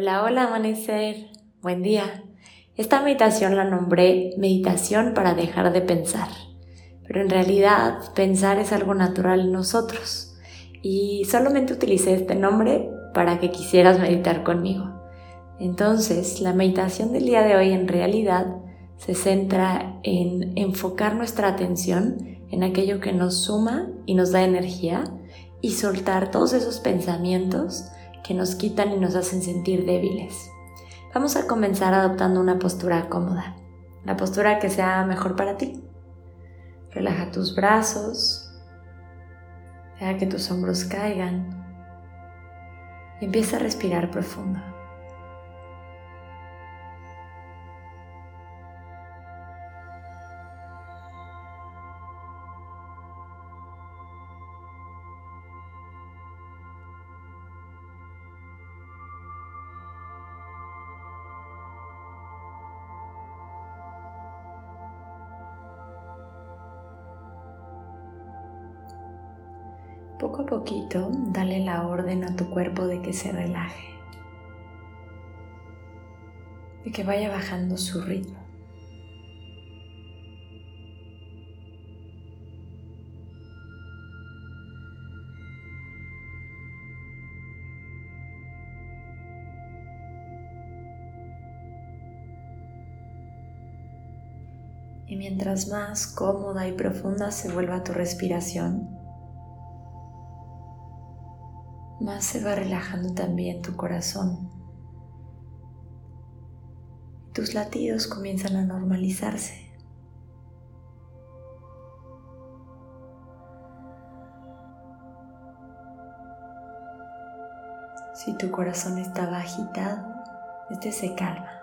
Hola, hola amanecer, buen día. Esta meditación la nombré meditación para dejar de pensar, pero en realidad pensar es algo natural en nosotros y solamente utilicé este nombre para que quisieras meditar conmigo. Entonces, la meditación del día de hoy en realidad se centra en enfocar nuestra atención en aquello que nos suma y nos da energía y soltar todos esos pensamientos que nos quitan y nos hacen sentir débiles. Vamos a comenzar adoptando una postura cómoda, la postura que sea mejor para ti. Relaja tus brazos, deja que tus hombros caigan y empieza a respirar profundo. Poco a poquito, dale la orden a tu cuerpo de que se relaje, de que vaya bajando su ritmo. Y mientras más cómoda y profunda se vuelva tu respiración, se va relajando también tu corazón. Tus latidos comienzan a normalizarse. Si tu corazón estaba agitado, este se calma.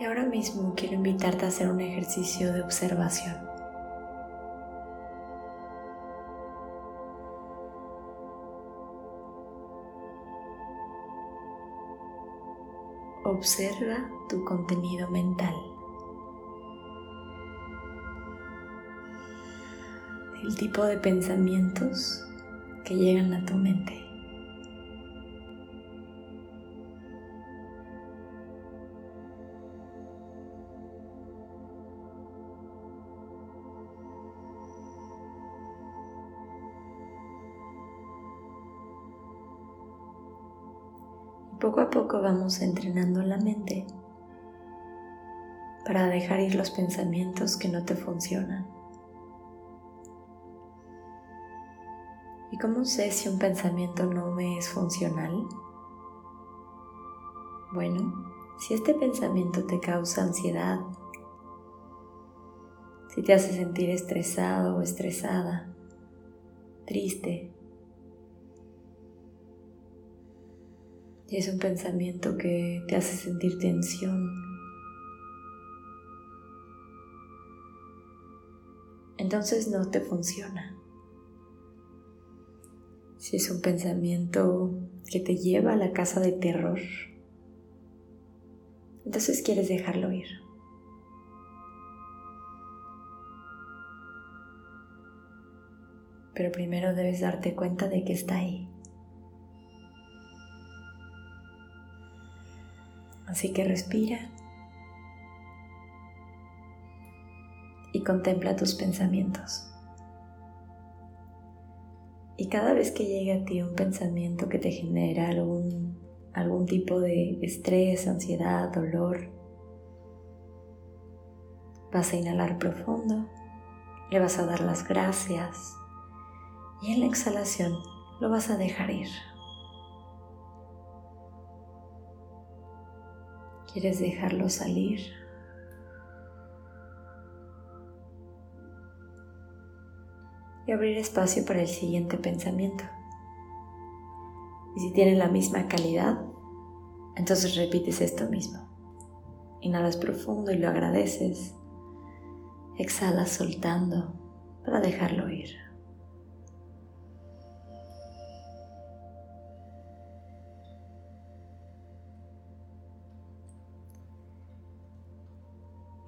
Y ahora mismo quiero invitarte a hacer un ejercicio de observación. Observa tu contenido mental. El tipo de pensamientos que llegan a tu mente. Poco a poco vamos entrenando la mente para dejar ir los pensamientos que no te funcionan. ¿Y cómo sé si un pensamiento no me es funcional? Bueno, si este pensamiento te causa ansiedad, si te hace sentir estresado o estresada, triste, y es un pensamiento que te hace sentir tensión. Entonces no te funciona. Si es un pensamiento que te lleva a la casa de terror, entonces quieres dejarlo ir. Pero primero debes darte cuenta de que está ahí. Así que respira y contempla tus pensamientos. Y cada vez que llegue a ti un pensamiento que te genera algún, algún tipo de estrés, ansiedad, dolor, vas a inhalar profundo, le vas a dar las gracias y en la exhalación lo vas a dejar ir. ¿Quieres dejarlo salir? Y abrir espacio para el siguiente pensamiento. Y si tienen la misma calidad, entonces repites esto mismo. Inhalas profundo y lo agradeces. Exhalas soltando para dejarlo ir.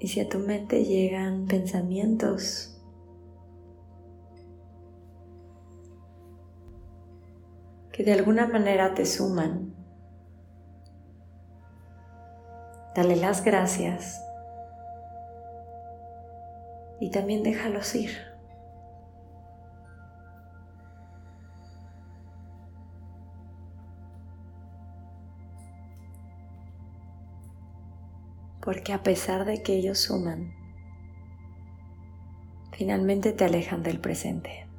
Y si a tu mente llegan pensamientos. Que de alguna manera te suman, dale las gracias. Y también déjalos ir. Porque a pesar de que ellos suman, finalmente te alejan del presente.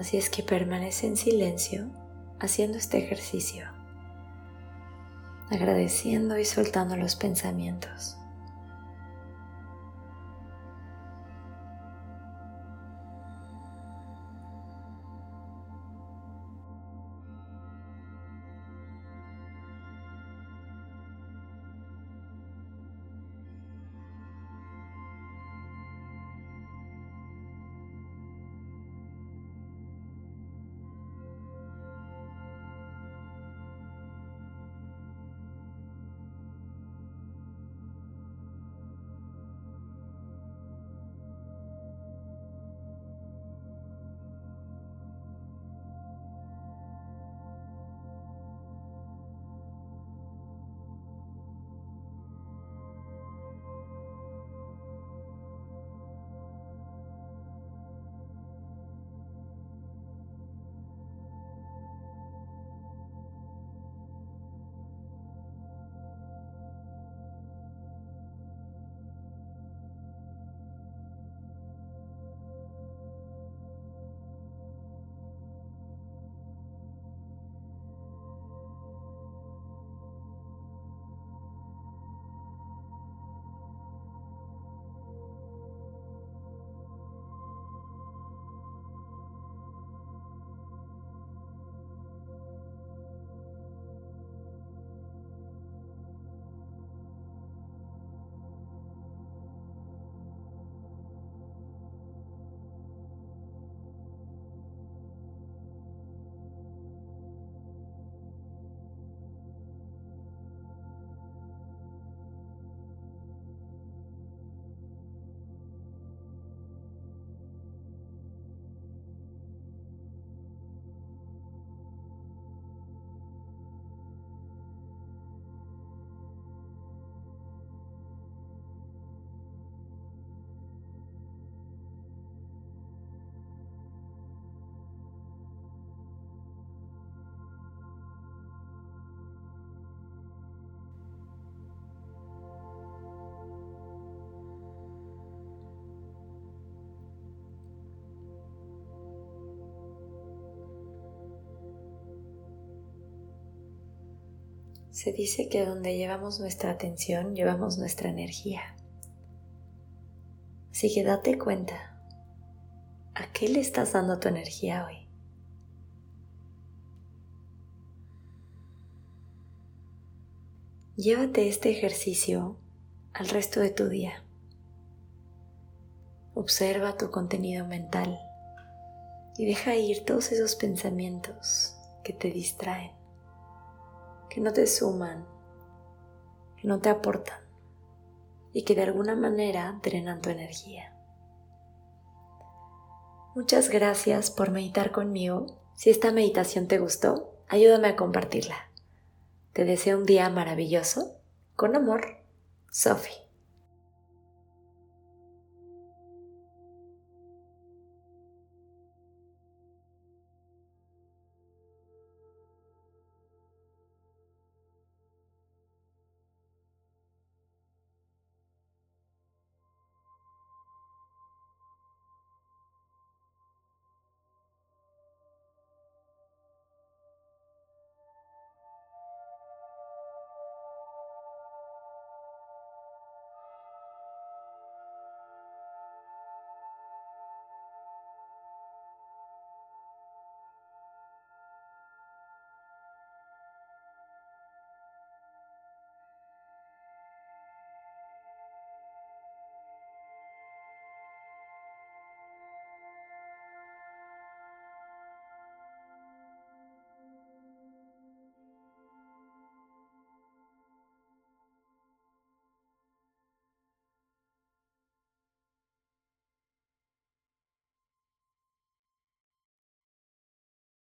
Así es que permanece en silencio haciendo este ejercicio, agradeciendo y soltando los pensamientos. Se dice que donde llevamos nuestra atención, llevamos nuestra energía. Así que date cuenta, ¿a qué le estás dando tu energía hoy? Llévate este ejercicio al resto de tu día. Observa tu contenido mental y deja ir todos esos pensamientos que te distraen que no te suman, que no te aportan y que de alguna manera drenan tu energía. Muchas gracias por meditar conmigo. Si esta meditación te gustó, ayúdame a compartirla. Te deseo un día maravilloso. Con amor, Sophie.